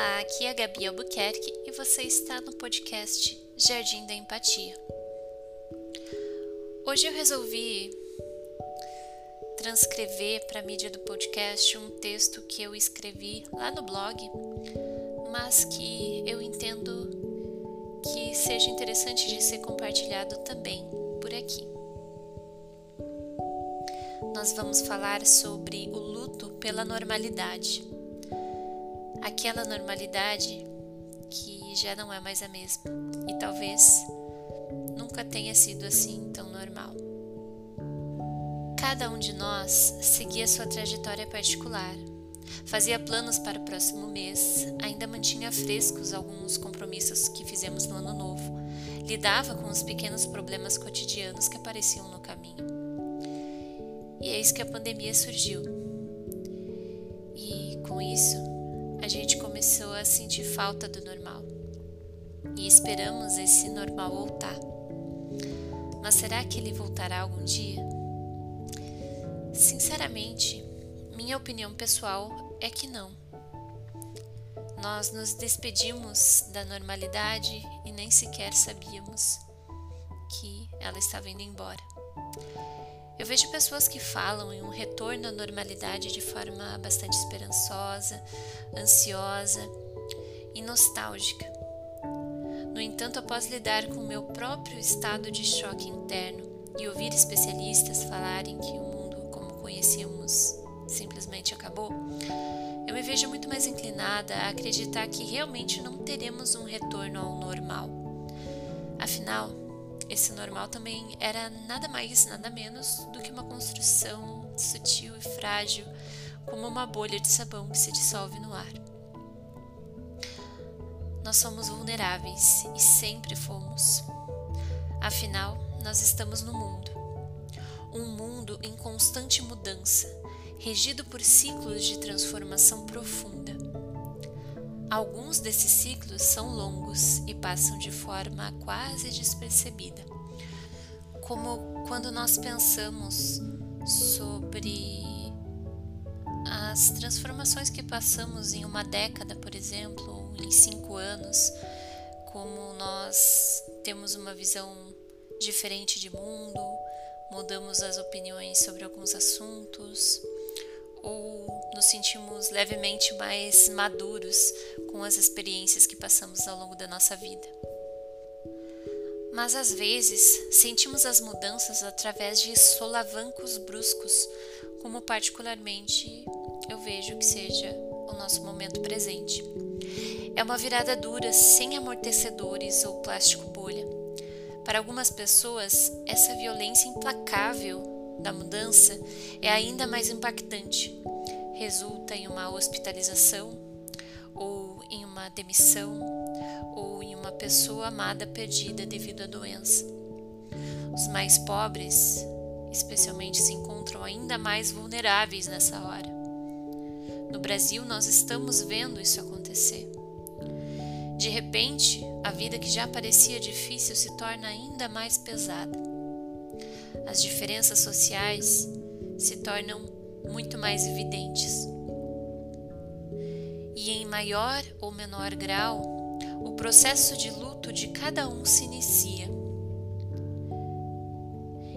Olá, aqui é a Gabi Albuquerque e você está no podcast Jardim da Empatia. Hoje eu resolvi transcrever para a mídia do podcast um texto que eu escrevi lá no blog, mas que eu entendo que seja interessante de ser compartilhado também por aqui. Nós vamos falar sobre o luto pela normalidade aquela normalidade que já não é mais a mesma e talvez nunca tenha sido assim tão normal. Cada um de nós seguia sua trajetória particular, fazia planos para o próximo mês, ainda mantinha frescos alguns compromissos que fizemos no ano novo, lidava com os pequenos problemas cotidianos que apareciam no caminho. E eis que a pandemia surgiu. E com isso, a gente começou a sentir falta do normal e esperamos esse normal voltar. Mas será que ele voltará algum dia? Sinceramente, minha opinião pessoal é que não. Nós nos despedimos da normalidade e nem sequer sabíamos que ela estava indo embora. Eu vejo pessoas que falam em um retorno à normalidade de forma bastante esperançosa, ansiosa e nostálgica. No entanto, após lidar com o meu próprio estado de choque interno e ouvir especialistas falarem que o mundo como conhecíamos simplesmente acabou, eu me vejo muito mais inclinada a acreditar que realmente não teremos um retorno ao normal. Afinal, esse normal também era nada mais, nada menos do que uma construção sutil e frágil, como uma bolha de sabão que se dissolve no ar. Nós somos vulneráveis e sempre fomos. Afinal, nós estamos no mundo. Um mundo em constante mudança, regido por ciclos de transformação profunda. Alguns desses ciclos são longos e passam de forma quase despercebida, como quando nós pensamos sobre as transformações que passamos em uma década, por exemplo, ou em cinco anos, como nós temos uma visão diferente de mundo, mudamos as opiniões sobre alguns assuntos ou nos sentimos levemente mais maduros com as experiências que passamos ao longo da nossa vida. Mas às vezes sentimos as mudanças através de solavancos bruscos, como particularmente eu vejo que seja o nosso momento presente. É uma virada dura, sem amortecedores ou plástico bolha. Para algumas pessoas, essa violência implacável da mudança é ainda mais impactante. Resulta em uma hospitalização, ou em uma demissão, ou em uma pessoa amada perdida devido à doença. Os mais pobres, especialmente, se encontram ainda mais vulneráveis nessa hora. No Brasil, nós estamos vendo isso acontecer. De repente, a vida que já parecia difícil se torna ainda mais pesada as diferenças sociais se tornam muito mais evidentes. E em maior ou menor grau, o processo de luto de cada um se inicia.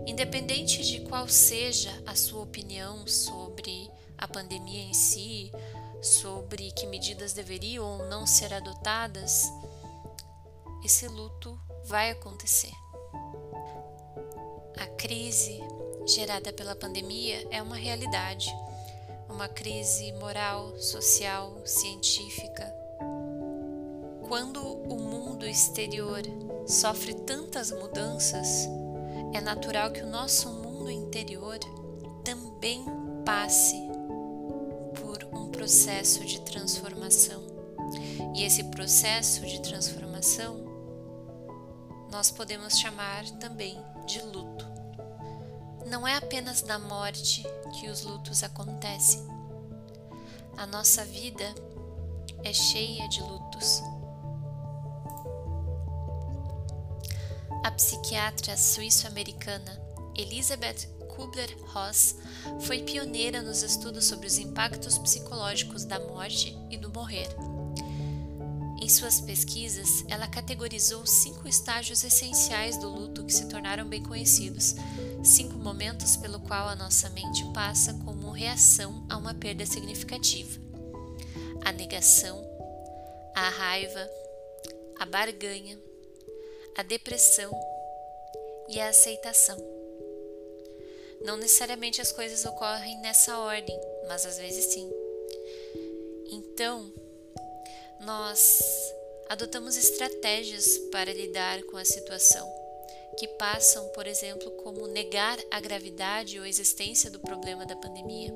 Independente de qual seja a sua opinião sobre a pandemia em si, sobre que medidas deveriam ou não ser adotadas, esse luto vai acontecer. A crise gerada pela pandemia é uma realidade, uma crise moral, social, científica. Quando o mundo exterior sofre tantas mudanças, é natural que o nosso mundo interior também passe por um processo de transformação. E esse processo de transformação nós podemos chamar também de luto. Não é apenas na morte que os lutos acontecem. A nossa vida é cheia de lutos. A psiquiatra suíço-americana Elizabeth Kubler-Ross foi pioneira nos estudos sobre os impactos psicológicos da morte e do morrer. Suas pesquisas, ela categorizou cinco estágios essenciais do luto que se tornaram bem conhecidos, cinco momentos pelo qual a nossa mente passa como reação a uma perda significativa: a negação, a raiva, a barganha, a depressão e a aceitação. Não necessariamente as coisas ocorrem nessa ordem, mas às vezes sim. Então, nós adotamos estratégias para lidar com a situação, que passam, por exemplo, como negar a gravidade ou existência do problema da pandemia,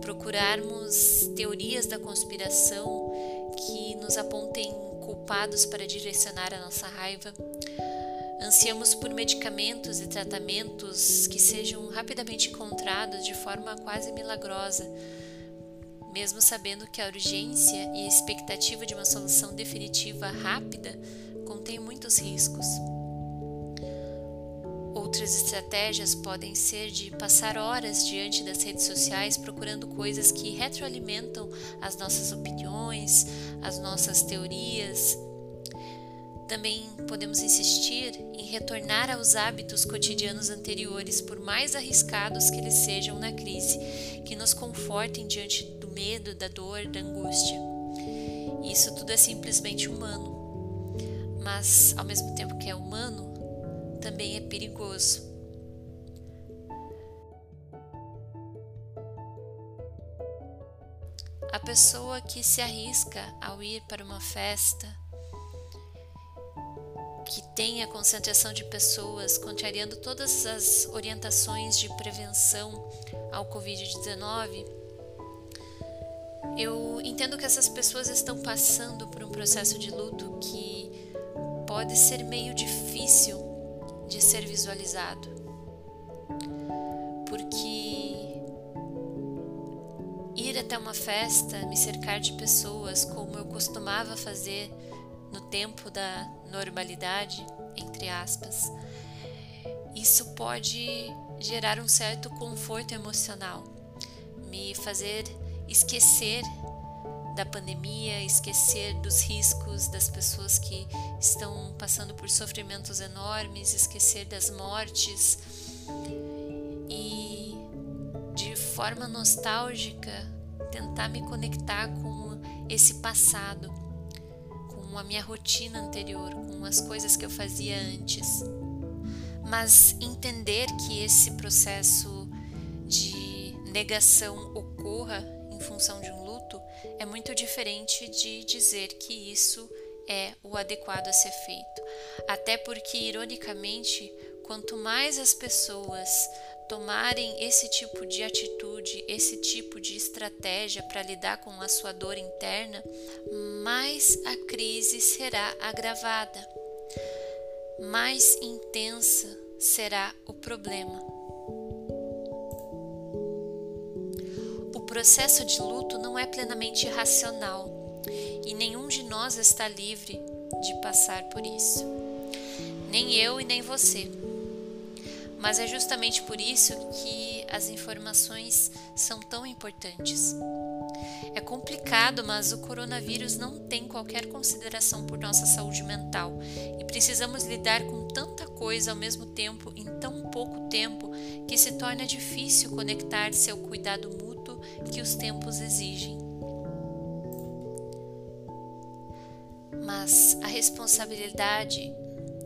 procurarmos teorias da conspiração que nos apontem culpados para direcionar a nossa raiva. Ansiamos por medicamentos e tratamentos que sejam rapidamente encontrados de forma quase milagrosa, mesmo sabendo que a urgência e a expectativa de uma solução definitiva rápida contém muitos riscos. Outras estratégias podem ser de passar horas diante das redes sociais procurando coisas que retroalimentam as nossas opiniões, as nossas teorias. Também podemos insistir em retornar aos hábitos cotidianos anteriores, por mais arriscados que eles sejam na crise, que nos confortem diante medo, da dor, da angústia. Isso tudo é simplesmente humano, mas ao mesmo tempo que é humano, também é perigoso. A pessoa que se arrisca ao ir para uma festa que tenha concentração de pessoas, contrariando todas as orientações de prevenção ao Covid-19, eu entendo que essas pessoas estão passando por um processo de luto que pode ser meio difícil de ser visualizado. Porque ir até uma festa, me cercar de pessoas como eu costumava fazer no tempo da normalidade, entre aspas, isso pode gerar um certo conforto emocional, me fazer esquecer da pandemia, esquecer dos riscos das pessoas que estão passando por sofrimentos enormes, esquecer das mortes e de forma nostálgica tentar me conectar com esse passado, com a minha rotina anterior, com as coisas que eu fazia antes. Mas entender que esse processo de negação ocorra função de um luto é muito diferente de dizer que isso é o adequado a ser feito. Até porque, ironicamente, quanto mais as pessoas tomarem esse tipo de atitude, esse tipo de estratégia para lidar com a sua dor interna, mais a crise será agravada, mais intensa será o problema. Processo de luto não é plenamente racional e nenhum de nós está livre de passar por isso. Nem eu e nem você. Mas é justamente por isso que as informações são tão importantes. É complicado, mas o coronavírus não tem qualquer consideração por nossa saúde mental e precisamos lidar com tanta coisa ao mesmo tempo em tão pouco tempo que se torna difícil conectar-se ao cuidado mútuo que os tempos exigem. Mas a responsabilidade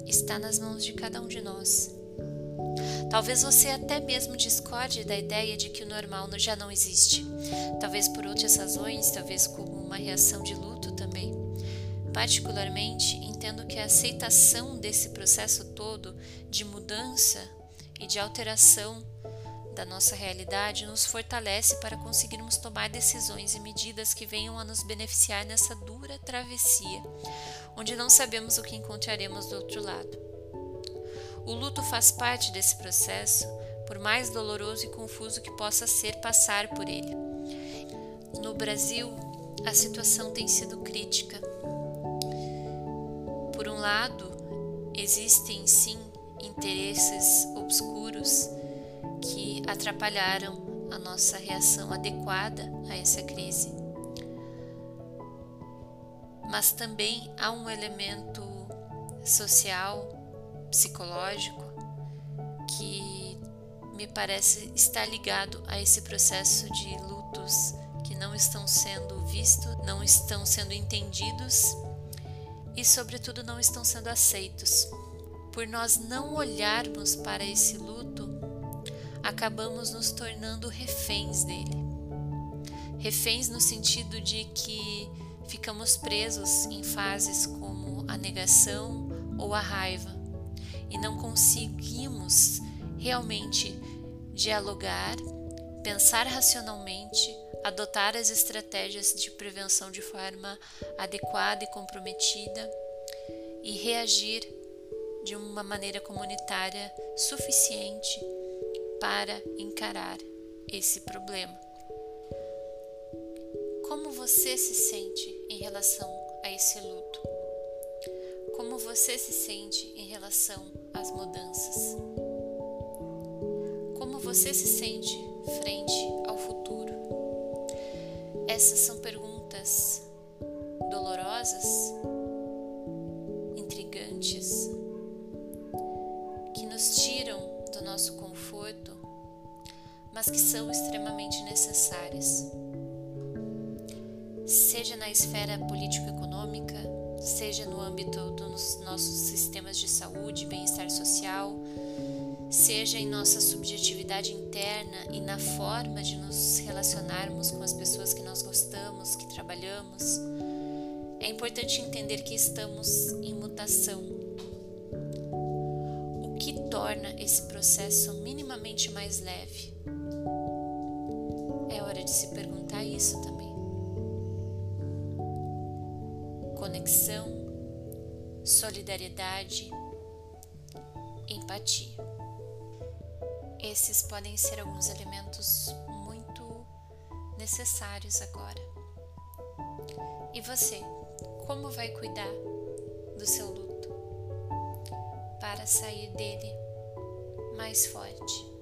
está nas mãos de cada um de nós. Talvez você até mesmo discorde da ideia de que o normal já não existe. Talvez por outras razões, talvez como uma reação de luto também. Particularmente, entendo que a aceitação desse processo todo de mudança e de alteração da nossa realidade nos fortalece para conseguirmos tomar decisões e medidas que venham a nos beneficiar nessa dura travessia, onde não sabemos o que encontraremos do outro lado. O luto faz parte desse processo, por mais doloroso e confuso que possa ser passar por ele. No Brasil, a situação tem sido crítica. Por um lado, existem sim interesses obscuros que atrapalharam a nossa reação adequada a essa crise. mas também há um elemento social, psicológico, que me parece estar ligado a esse processo de lutos que não estão sendo vistos, não estão sendo entendidos e, sobretudo, não estão sendo aceitos. Por nós não olharmos para esse luto, acabamos nos tornando reféns dele. Reféns no sentido de que ficamos presos em fases como a negação ou a raiva e não conseguimos realmente dialogar, pensar racionalmente, adotar as estratégias de prevenção de forma adequada e comprometida e reagir de uma maneira comunitária suficiente para encarar esse problema. Como você se sente em relação a esse luto? Como você se sente em relação às mudanças? Como você se sente frente ao futuro? Essas são perguntas dolorosas, intrigantes, que nos tiram do nosso conforto, mas que são extremamente necessárias seja na esfera político-econômica, seja no âmbito dos nossos sistemas de saúde, bem-estar social, seja em nossa subjetividade interna e na forma de nos relacionarmos com as pessoas que nós gostamos, que trabalhamos. É importante entender que estamos em mutação. O que torna esse processo minimamente mais leve? É hora de se perguntar isso também. Conexão, solidariedade, empatia. Esses podem ser alguns elementos muito necessários agora. E você, como vai cuidar do seu luto para sair dele mais forte?